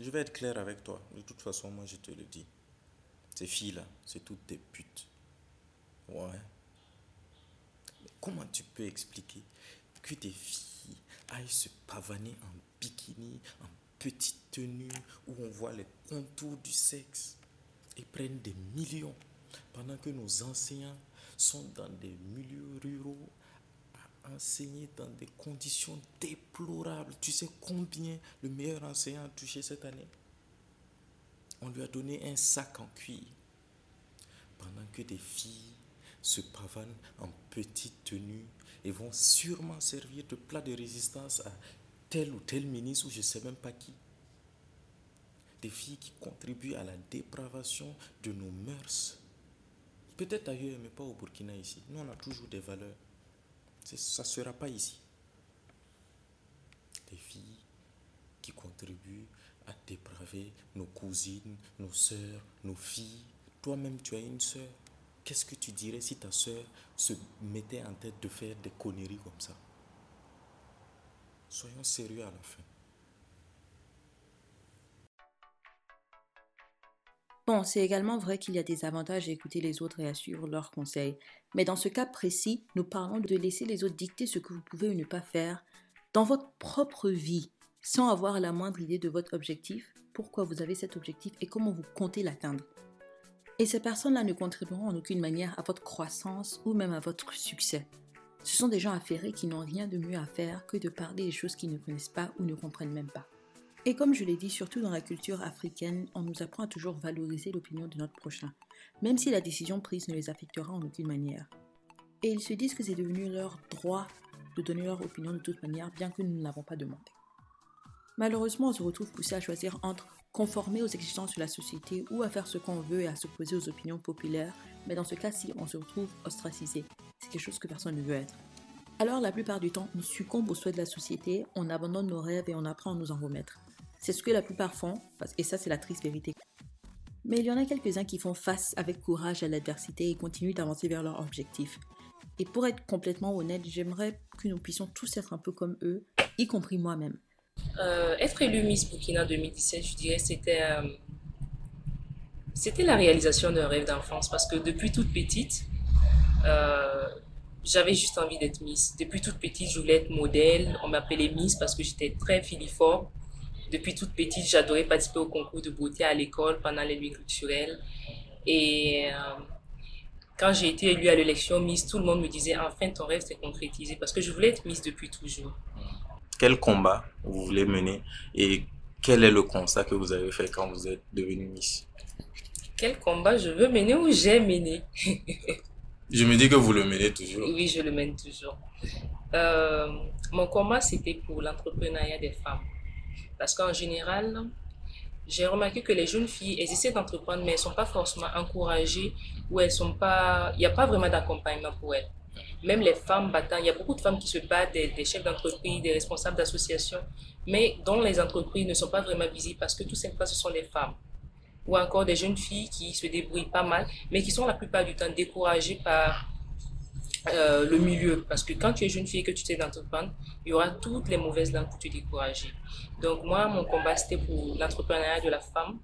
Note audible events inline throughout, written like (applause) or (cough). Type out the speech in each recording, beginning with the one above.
Je vais être clair avec toi. De toute façon, moi, je te le dis. Ces filles-là, c'est toutes des putes. Ouais. Comment tu peux expliquer que des filles aillent se pavaner en bikini, en petite tenue, où on voit les contours du sexe, et prennent des millions, pendant que nos enseignants sont dans des milieux ruraux à enseigner dans des conditions déplorables. Tu sais combien le meilleur enseignant a touché cette année? On lui a donné un sac en cuir. Pendant que des filles se pavanent en petite tenue et vont sûrement servir de plat de résistance à tel ou tel ministre ou je ne sais même pas qui. Des filles qui contribuent à la dépravation de nos mœurs. Peut-être ailleurs, mais pas au Burkina ici. Nous, on a toujours des valeurs. Ça ne sera pas ici. Des filles qui contribuent à dépraver nos cousines, nos soeurs, nos filles. Toi-même, tu as une soeur. Qu'est-ce que tu dirais si ta soeur se mettait en tête de faire des conneries comme ça? Soyons sérieux à la fin. Bon, c'est également vrai qu'il y a des avantages à écouter les autres et à suivre leurs conseils. Mais dans ce cas précis, nous parlons de laisser les autres dicter ce que vous pouvez ou ne pas faire dans votre propre vie, sans avoir la moindre idée de votre objectif, pourquoi vous avez cet objectif et comment vous comptez l'atteindre. Et ces personnes-là ne contribueront en aucune manière à votre croissance ou même à votre succès. Ce sont des gens affairés qui n'ont rien de mieux à faire que de parler des choses qu'ils ne connaissent pas ou ne comprennent même pas. Et comme je l'ai dit, surtout dans la culture africaine, on nous apprend à toujours valoriser l'opinion de notre prochain, même si la décision prise ne les affectera en aucune manière. Et ils se disent que c'est devenu leur droit de donner leur opinion de toute manière, bien que nous ne l'avons pas demandé. Malheureusement, on se retrouve poussé à choisir entre conformer aux exigences de la société ou à faire ce qu'on veut et à s'opposer aux opinions populaires, mais dans ce cas-ci, on se retrouve ostracisé. C'est quelque chose que personne ne veut être. Alors la plupart du temps, on succombe aux souhaits de la société, on abandonne nos rêves et on apprend à nous en remettre. C'est ce que la plupart font, et ça c'est la triste vérité. Mais il y en a quelques-uns qui font face avec courage à l'adversité et continuent d'avancer vers leur objectif. Et pour être complètement honnête, j'aimerais que nous puissions tous être un peu comme eux, y compris moi-même. Euh, être élu Miss Burkina 2017, je dirais, c'était euh, c'était la réalisation d'un rêve d'enfance parce que depuis toute petite, euh, j'avais juste envie d'être Miss. Depuis toute petite, je voulais être modèle. On m'appelait Miss parce que j'étais très filiforme. Depuis toute petite, j'adorais participer au concours de beauté à l'école pendant les nuits culturelles. Et euh, quand j'ai été élue à l'élection Miss, tout le monde me disait enfin ton rêve s'est concrétisé parce que je voulais être Miss depuis toujours. Quel combat vous voulez mener et quel est le constat que vous avez fait quand vous êtes devenue Miss? Quel combat je veux mener ou j'ai mené? (laughs) Je me dis que vous le menez toujours. Oui, je le mène toujours. Euh, mon combat, c'était pour l'entrepreneuriat des femmes. Parce qu'en général, j'ai remarqué que les jeunes filles, elles essaient d'entreprendre, mais elles ne sont pas forcément encouragées ou elles sont pas, il n'y a pas vraiment d'accompagnement pour elles. Même les femmes battant, il y a beaucoup de femmes qui se battent, des, des chefs d'entreprise, des responsables d'associations, mais dont les entreprises ne sont pas vraiment visibles parce que tout simplement ce sont les femmes. Ou encore des jeunes filles qui se débrouillent pas mal, mais qui sont la plupart du temps découragées par euh, le milieu. Parce que quand tu es jeune fille et que tu sais d'entreprendre, il y aura toutes les mauvaises langues pour te décourager. Donc moi, mon combat, c'était pour l'entrepreneuriat de la femme,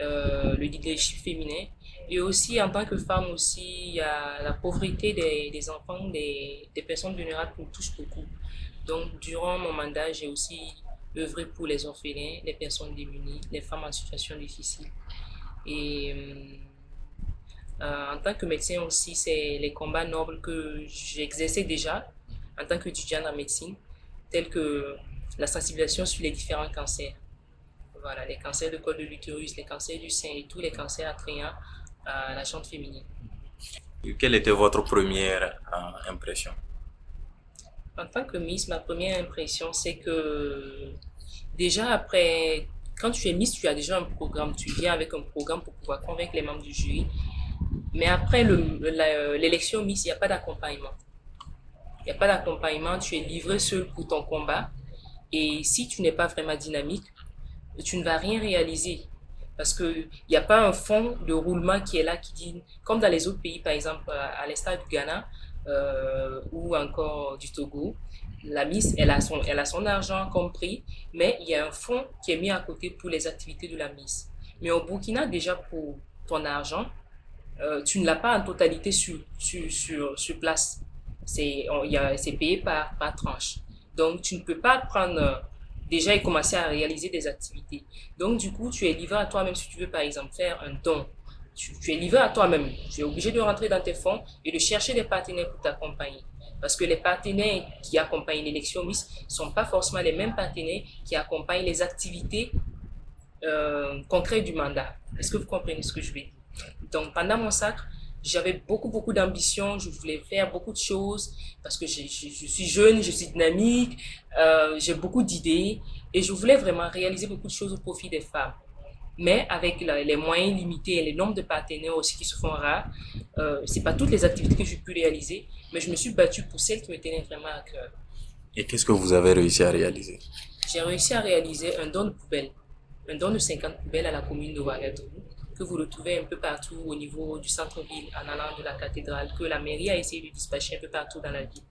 euh, le leadership féminin. Et aussi, en tant que femme, aussi, il y a la pauvreté des, enfants, des, personnes vulnérables qui me touche beaucoup. Donc, durant mon mandat, j'ai aussi œuvré pour les orphelins, les personnes démunies, les femmes en situation difficile. Et euh, euh, en tant que médecin aussi, c'est les combats nobles que j'exerçais déjà en tant qu'étudiante en médecine, tels que la sensibilisation sur les différents cancers. Voilà, les cancers de col de l'utérus, les cancers du sein et tous les cancers attrayant à la chambre féminine. Quelle était votre première euh, impression? En tant que Miss, ma première impression, c'est que déjà après, quand tu es Miss, tu as déjà un programme, tu viens avec un programme pour pouvoir convaincre les membres du jury mais après l'élection Miss, il n'y a pas d'accompagnement. Il n'y a pas d'accompagnement, tu es livré seul pour ton combat. Et si tu n'es pas vraiment dynamique, tu ne vas rien réaliser. Parce qu'il n'y a pas un fond de roulement qui est là qui dit, comme dans les autres pays, par exemple, à l'instar du Ghana, euh, ou encore du Togo, la Miss, elle a, son, elle a son argent compris, mais il y a un fonds qui est mis à côté pour les activités de la Miss. Mais au Burkina, déjà pour ton argent, euh, tu ne l'as pas en totalité sur, sur, sur, place. C'est payé par, par tranche. Donc, tu ne peux pas prendre euh, déjà et commencer à réaliser des activités. Donc, du coup, tu es livré à toi-même si tu veux, par exemple, faire un don. Tu, tu es livré à toi-même. Tu es obligé de rentrer dans tes fonds et de chercher des partenaires pour t'accompagner. Parce que les partenaires qui accompagnent l'élection Miss ne sont pas forcément les mêmes partenaires qui accompagnent les activités euh, concrètes du mandat. Est-ce que vous comprenez ce que je veux dire? Donc, pendant mon sacre, j'avais beaucoup, beaucoup d'ambition. Je voulais faire beaucoup de choses parce que je, je, suis jeune, je suis dynamique, euh, j'ai beaucoup d'idées et je voulais vraiment réaliser beaucoup de choses au profit des femmes mais avec les moyens limités et le nombre de partenaires aussi qui se font rares, euh, c'est pas toutes les activités que j'ai pu réaliser, mais je me suis battue pour celles qui me tenaient vraiment à cœur. Et qu'est-ce que vous avez réussi à réaliser? J'ai réussi à réaliser un don de poubelles, un don de 50 poubelles à la commune de Ouagadougou, que vous retrouvez un peu partout au niveau du centre-ville, en allant de la cathédrale, que la mairie a essayé de dispatcher un peu partout dans la ville.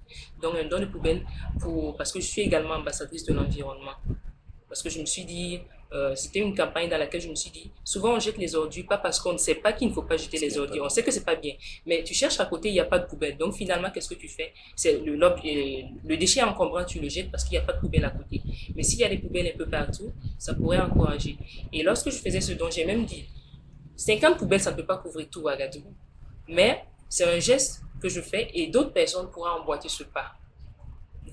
Donc un don de poubelles pour, parce que je suis également ambassadrice de l'environnement. Parce que je me suis dit, euh, c'était une campagne dans laquelle je me suis dit, souvent on jette les ordures, pas parce qu'on ne sait pas qu'il ne faut pas jeter les ordures, on sait que c'est pas bien, mais tu cherches à côté, il n'y a pas de poubelle. Donc finalement, qu'est-ce que tu fais? C'est le, le déchet encombrant, tu le jettes parce qu'il n'y a pas de poubelle à côté. Mais s'il y a des poubelles un peu partout, ça pourrait encourager. Et lorsque je faisais ce don, j'ai même dit, 50 poubelles, ça ne peut pas couvrir tout Ouagadougou. Mais c'est un geste que je fais et d'autres personnes pourraient emboîter ce pas.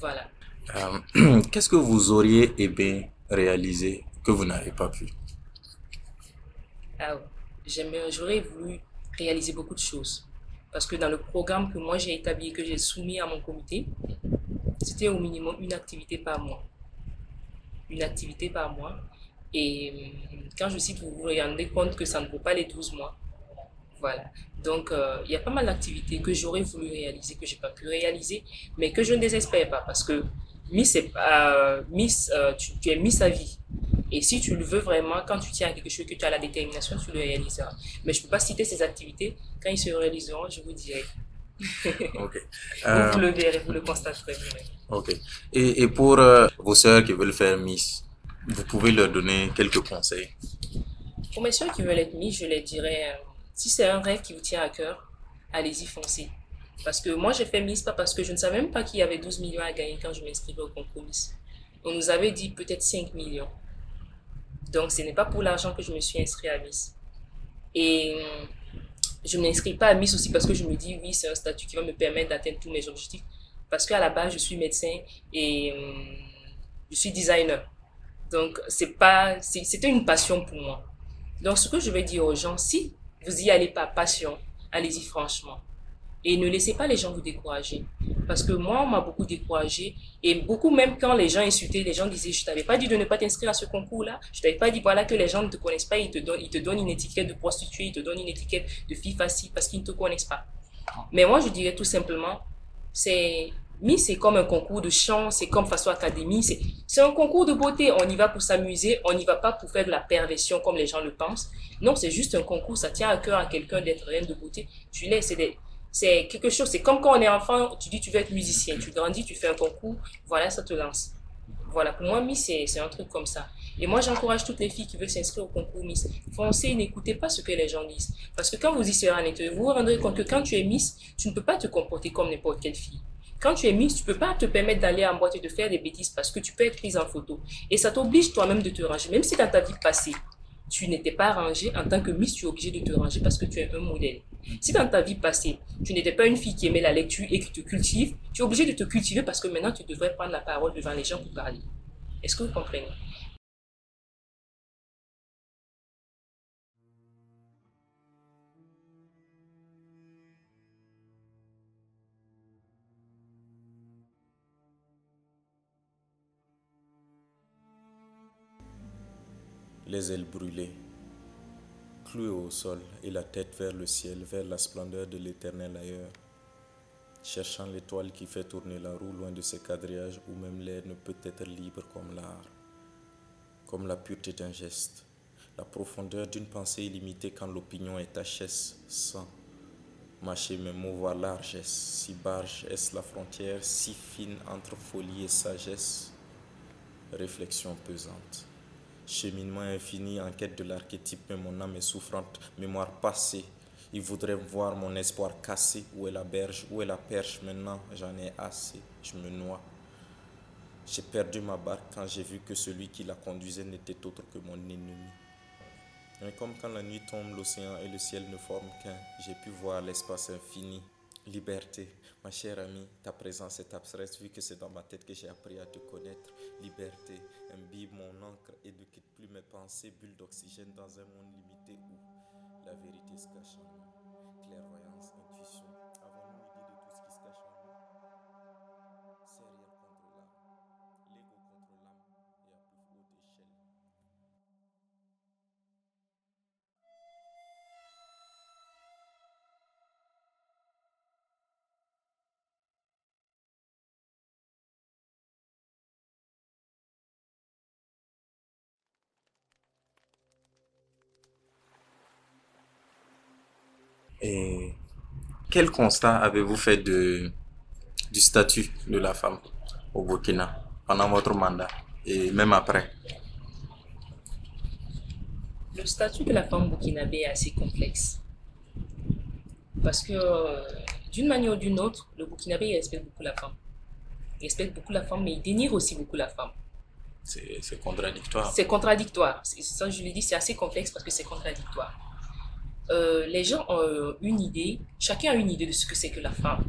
Voilà. Euh, (clears throat) qu'est-ce que vous auriez aimé réaliser que vous n'avez pas pu? Ah, J'aurais voulu réaliser beaucoup de choses. Parce que dans le programme que moi j'ai établi, que j'ai soumis à mon comité, c'était au minimum une activité par mois. Une activité par mois. Et euh, quand je cite, vous vous rendez compte que ça ne vaut pas les 12 mois. Voilà. Donc, euh, il y a pas mal d'activités que j'aurais voulu réaliser, que je n'ai pas pu réaliser, mais que je ne désespère pas parce que Miss, euh, Miss tu, tu, es Miss à vie. Et si tu le veux vraiment, quand tu tiens à quelque chose, que tu as la détermination, tu le réaliseras. Mais je ne peux pas citer ces activités. Quand ils se réaliseront, je vous dirai. (laughs) (laughs) vous, le verrez, vous le constaterez. Ok. Et, et pour vos sœurs qui veulent faire Miss, vous pouvez leur donner quelques conseils Pour mes sœurs qui veulent être Miss, je leur dirais, euh, si c'est un rêve qui vous tient à cœur, allez-y, foncez. Parce que moi, j'ai fait Miss pas parce que je ne savais même pas qu'il y avait 12 millions à gagner quand je m'inscrivais au concours Miss. On nous avait dit peut-être 5 millions. Donc, ce n'est pas pour l'argent que je me suis inscrit à Miss. Et euh, je ne m'inscris pas à Miss aussi parce que je me dis, oui, c'est un statut qui va me permettre d'atteindre tous mes objectifs. Parce qu'à la base, je suis médecin et euh, je suis designer. Donc, c'est pas, c'était une passion pour moi. Donc, ce que je vais dire aux gens, si vous y allez pas passion, allez-y franchement. Et ne laissez pas les gens vous décourager. Parce que moi, on m'a beaucoup découragé. Et beaucoup, même quand les gens insultaient, les gens disaient, je t'avais pas dit de ne pas t'inscrire à ce concours-là. Je t'avais pas dit, voilà, que les gens ne te connaissent pas. Ils te donnent, ils te donnent une étiquette de prostituée, ils te donnent une étiquette de fille facile parce qu'ils ne te connaissent pas. Mais moi, je dirais tout simplement, c'est, mis c'est comme un concours de chant, c'est comme Faso Académie, c'est un concours de beauté. On y va pour s'amuser, on n'y va pas pour faire de la perversion comme les gens le pensent. Non, c'est juste un concours, ça tient à cœur à quelqu'un d'être reine de beauté. Tu l'es, c'est c'est quelque chose, c'est comme quand on est enfant, tu dis tu veux être musicien, tu grandis, tu fais un concours, voilà, ça te lance. Voilà, pour moi, Miss, c'est un truc comme ça. Et moi, j'encourage toutes les filles qui veulent s'inscrire au concours Miss. Foncez, n'écoutez pas ce que les gens disent. Parce que quand vous y serez en été, vous vous rendrez compte que quand tu es Miss, tu ne peux pas te comporter comme n'importe quelle fille. Quand tu es Miss, tu peux pas te permettre d'aller en boîte et de faire des bêtises parce que tu peux être prise en photo. Et ça t'oblige toi-même de te ranger. Même si dans ta vie passée, tu n'étais pas rangé, en tant que Miss, tu es obligé de te ranger parce que tu es un modèle. Si dans ta vie passée, tu n'étais pas une fille qui aimait la lecture et qui te cultive, tu es obligé de te cultiver parce que maintenant, tu devrais prendre la parole devant les gens pour parler. Est-ce que vous comprenez? Les ailes brûlées, clouées au sol et la tête vers le ciel, vers la splendeur de l'éternel ailleurs, cherchant l'étoile qui fait tourner la roue loin de ses quadrillages où même l'air ne peut être libre comme l'art, comme la pureté d'un geste, la profondeur d'une pensée illimitée quand l'opinion est HS sans Mâcher mes mots, voir largesse. Si barge est la frontière, si fine entre folie et sagesse. Réflexion pesante. Cheminement infini en quête de l'archétype, mais mon âme est souffrante. Mémoire passée. Il voudrait voir mon espoir cassé. Où est la berge? Où est la perche? Maintenant, j'en ai assez. Je me noie. J'ai perdu ma barque quand j'ai vu que celui qui la conduisait n'était autre que mon ennemi. Mais comme quand la nuit tombe, l'océan et le ciel ne forment qu'un, j'ai pu voir l'espace infini. Liberté, ma chère amie, ta présence est abstraite vu que c'est dans ma tête que j'ai appris à te connaître. Liberté, imbibe mon encre et ne quitte plus mes pensées, bulle d'oxygène dans un monde limité où la vérité se cache en nous. Clairvoyance, intuition, Et quel constat avez-vous fait de, du statut de la femme au Burkina pendant votre mandat et même après? Le statut de la femme burkinabé est assez complexe. Parce que, euh, d'une manière ou d'une autre, le burkinabé respecte beaucoup la femme. Il respecte beaucoup la femme, mais il dénigre aussi beaucoup la femme. C'est contradictoire. C'est contradictoire. Ça, je lui dis, c'est assez complexe parce que c'est contradictoire. Euh, les gens ont euh, une idée, chacun a une idée de ce que c'est que la femme.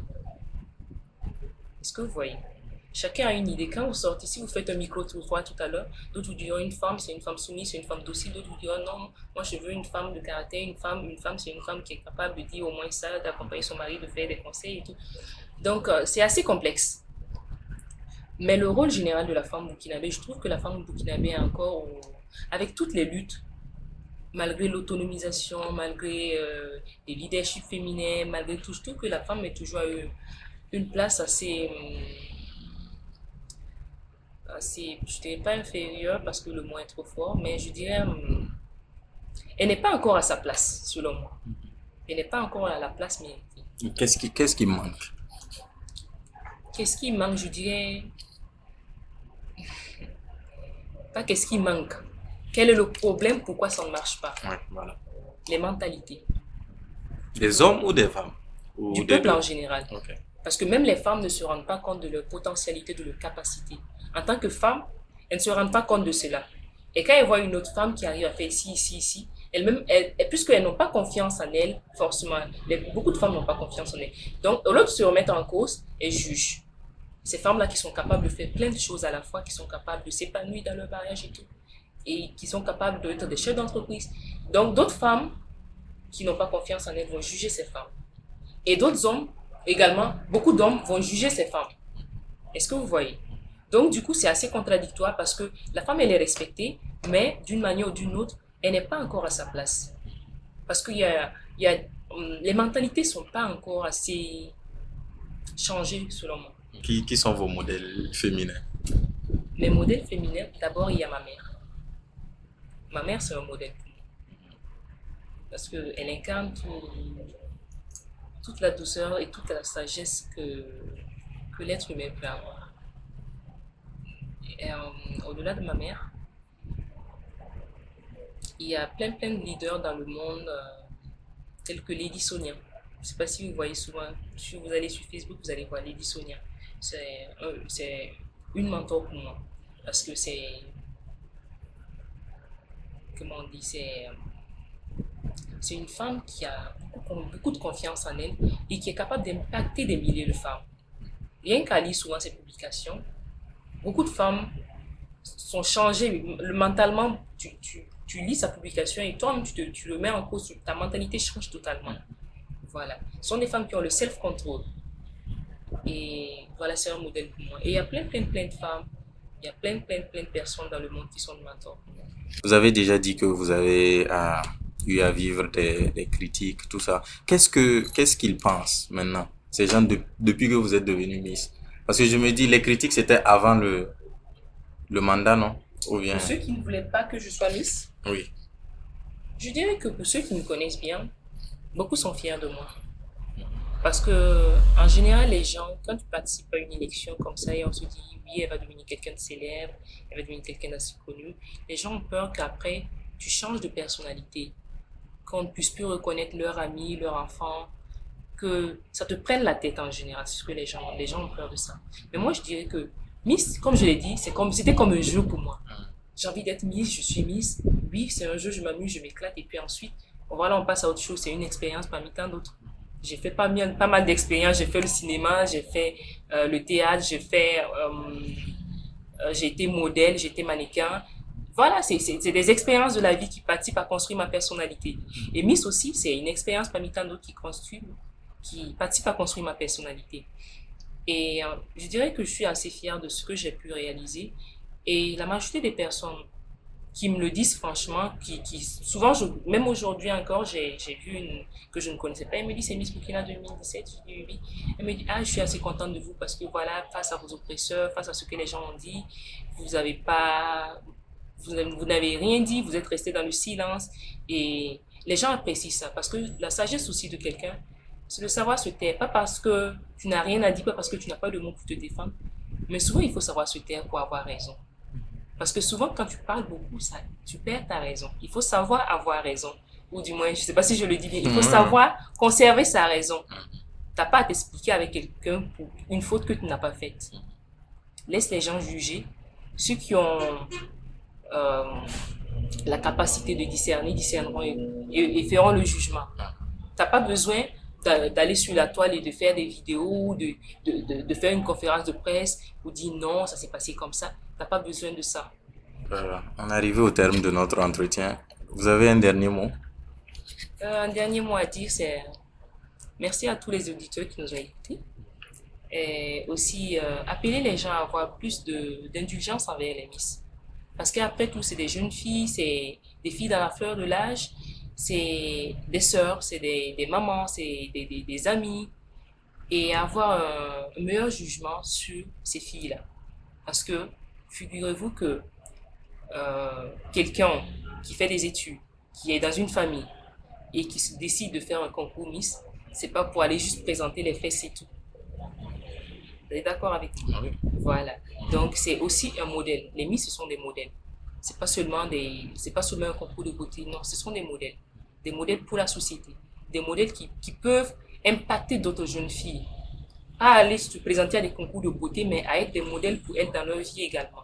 Est-ce que vous voyez? Chacun a une idée. Quand vous sortez, si vous faites un micro-trottoir tout à l'heure, d'autres vous diront une femme, c'est une femme soumise, c'est une femme docile. D'autres vous diront non, moi je veux une femme de caractère, une femme, une femme, c'est une femme qui est capable de dire au moins ça, d'accompagner son mari, de faire des conseils et tout. Donc euh, c'est assez complexe. Mais le rôle général de la femme burkinabé, je trouve que la femme burkinabé est encore, avec toutes les luttes, malgré l'autonomisation, malgré euh, les leaderships féminins, malgré tout, je trouve que la femme est toujours eu une place assez, hum, assez, je dirais pas inférieure parce que le mot est trop fort, mais je dirais, hum, elle n'est pas encore à sa place, selon moi. Elle n'est pas encore à la place méritée. Qu'est-ce qui, qu'est-ce qui manque? Qu'est-ce qui manque, je dirais? Pas qu'est-ce qui manque. Quel est le problème? Pourquoi ça ne marche pas? Ouais, voilà. Les mentalités. Des hommes ou des femmes? Ou Du des peuple deux? en général. Parce que même les femmes ne se rendent pas compte de leur potentialité, de leur capacité. En tant que femme, elles ne se rendent pas compte de cela. Et quand elles voient une autre femme qui arrive à faire ici, ici, ici, elles-mêmes, elles, elles- puisqu'elles n'ont pas confiance en elles, forcément, les- beaucoup de femmes n'ont pas confiance en elles. Donc, au lieu de se remettre en cause, elles jugent. Ces femmes-là qui sont capables de faire plein de choses à la fois, qui sont capables de s'épanouir dans leur mariage et tout, et qui sont capables d'être des chefs d'entreprise. Donc, d'autres femmes qui n'ont pas confiance en elles vont juger ces femmes. Et d'autres hommes, également, beaucoup d'hommes vont juger ces femmes. Est-ce que vous voyez? Donc, du coup, c'est assez contradictoire parce que la femme, elle est respectée, mais d'une manière ou d'une autre, elle n'est pas encore à sa place. Parce qu'il y a, y a, hum, les mentalités ne sont pas encore assez changées, selon moi. Qui, qui sont vos modèles féminins? Les modèles féminins, d'abord, il y a ma mère. Ma mère, c'est un modèle pour moi. Parce qu'elle incarne tout- toute la douceur et toute la sagesse que, que l'être humain peut avoir. Euh, Au-delà de ma mère, il y a plein, plein de leaders dans le monde, euh, tels que Lady Sonia. Je ne sais pas si vous voyez souvent, si vous allez sur Facebook, vous allez voir Lady Sonia. C'est une mentor pour moi. Parce que c'est. Comment on dit C'est. C'est une femme qui a beaucoup, de confiance en elle et qui est capable d'impacter des milliers de femmes. Rien qu'à lire souvent ses publications, beaucoup de femmes sont changées le- mentalement. Tu, tu, tu lis sa publication et toi-même, tu, tu le mets en cause, ta mentalité change totalement. Voilà. Ce sont des femmes qui ont le self-control. Et voilà, c'est un modèle pour moi. Et il y a plein, plein, plein de femmes, il y a plein, plein, plein de personnes dans le monde qui sont de mentors. Vous avez déjà dit que vous avez ah, eu à vivre des, des critiques, tout ça. Qu'est-ce que qu'est-ce qu'ils pensent maintenant, ces gens, de- depuis que vous êtes devenu Miss Parce que je me dis, les critiques, c'était avant le, le mandat, non? Ou bien... Pour ceux qui ne voulaient pas que je sois Miss, Oui. je dirais que pour ceux qui me connaissent bien, beaucoup sont fiers de moi. Parce que, en général, les gens, quand tu participes à une élection comme ça et on se dit, oui, elle va devenir quelqu'un de célèbre, elle va devenir quelqu'un d'assez connu, les gens ont peur qu'après, tu changes de personnalité, qu'on ne puisse plus reconnaître leur ami, leur enfant, que ça te prenne la tête en général. C'est ce que les gens, les gens ont peur de ça. Mais moi, je dirais que Miss, comme je l'ai dit, c'est comme, c'était comme un jeu pour moi. J'ai envie d'être Miss, je suis Miss. Oui, c'est un jeu, je m'amuse, je m'éclate. Et puis ensuite, voilà, on passe à autre chose. C'est une expérience parmi tant d'autres. J'ai fait pas mal, d'expériences. J'ai fait le cinéma, j'ai fait euh, le théâtre, j'ai fait, euh, euh, j'ai été modèle, j'ai été mannequin. Voilà, c'est des expériences de la vie qui participent à construire ma personnalité. Et Miss aussi, c'est une expérience parmi tant d'autres qui construit, qui participe à construire ma personnalité. Et je dirais que je suis assez fière de ce que j'ai pu réaliser. Et la majorité des personnes qui me le disent franchement, qui, qui souvent, même aujourd'hui encore, j'ai vu une que je ne connaissais pas. Elle me dit, c'est Miss Burkina 2017. Je. Elle me dit, ah, je suis assez contente de vous parce que voilà, face à vos oppresseurs, face à ce que les gens ont dit, vous n'avez pas, vous, vous n'avez rien dit, vous êtes resté dans le silence. Et les gens apprécient ça parce que la sagesse aussi de quelqu'un, c'est de savoir se taire. Pas parce que tu n'as rien à dire, pas parce que tu n'as pas de mots pour te défendre. Mais souvent, il faut savoir se taire pour avoir raison. Parce que souvent, quand tu parles beaucoup, ça, tu perds ta raison. Il faut savoir avoir raison. Ou du moins, je ne sais pas si je le dis bien, il faut savoir conserver sa raison. Tu n'as pas à t'expliquer avec quelqu'un pour une faute que tu n'as pas faite. Laisse les gens juger. Ceux qui ont euh, la capacité de discerner, discerneront et, feront le jugement. Tu n'as pas besoin d'aller sur la toile et de faire des vidéos, de, de, de, faire une conférence de presse pour dire non, ça s'est passé comme ça n'as pas besoin de ça. Euh, on est arrivé au terme de notre entretien. Vous avez un dernier mot? Euh, Un dernier mot à dire, c'est merci à tous les auditeurs qui nous ont écoutés. Et aussi euh, appeler les gens à avoir plus d'indulgence envers les Miss. Parce qu'après tout, c'est des jeunes filles, c'est des filles dans la fleur de l'âge, c'est des sœurs, c'est des, des, mamans, c'est des, des, des amis. Et avoir un meilleur jugement sur ces filles-là. Parce que figurez-vous que euh, quelqu'un qui fait des études, qui est dans une famille et qui se décide de faire un concours Miss, c'est pas pour aller juste présenter les faits, c'est tout. Vous êtes d'accord avec moi? Ah Voilà. Donc c'est aussi un modèle. Les Miss, ce sont des modèles. C'est pas seulement des, c'est pas seulement un concours de beauté. Non, ce sont des modèles. Des modèles pour la société. Des modèles qui, qui peuvent impacter d'autres jeunes filles. Pas aller se présenter à des concours de beauté, mais à être des modèles pour elles dans leur vie également.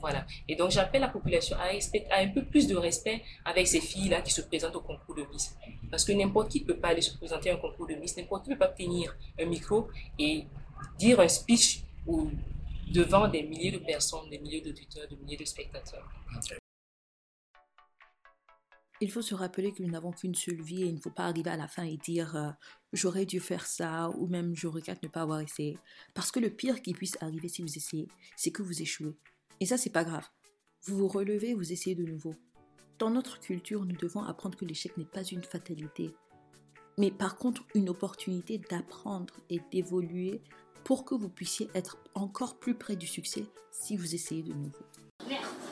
Voilà. Et donc, j'appelle la population à, à, un peu plus de respect avec ces filles-là qui se présentent au concours de Miss. Parce que n'importe qui ne peut pas aller se présenter à un concours de Miss, n'importe qui ne peut pas tenir un micro et dire un speech ou devant des milliers de personnes, des milliers d'auditeurs, des milliers de spectateurs. Il faut se rappeler que nous n'avons qu'une seule vie et il ne faut pas arriver à la fin et dire euh, j'aurais dû faire ça ou même je regrette ne pas avoir essayé. Parce que le pire qui puisse arriver si vous essayez, c'est que vous échouez. Et ça, c'est pas grave. Vous vous relevez, vous essayez de nouveau. Dans notre culture, nous devons apprendre que l'échec n'est pas une fatalité, mais par contre une opportunité d'apprendre et d'évoluer pour que vous puissiez être encore plus près du succès si vous essayez de nouveau. Merci.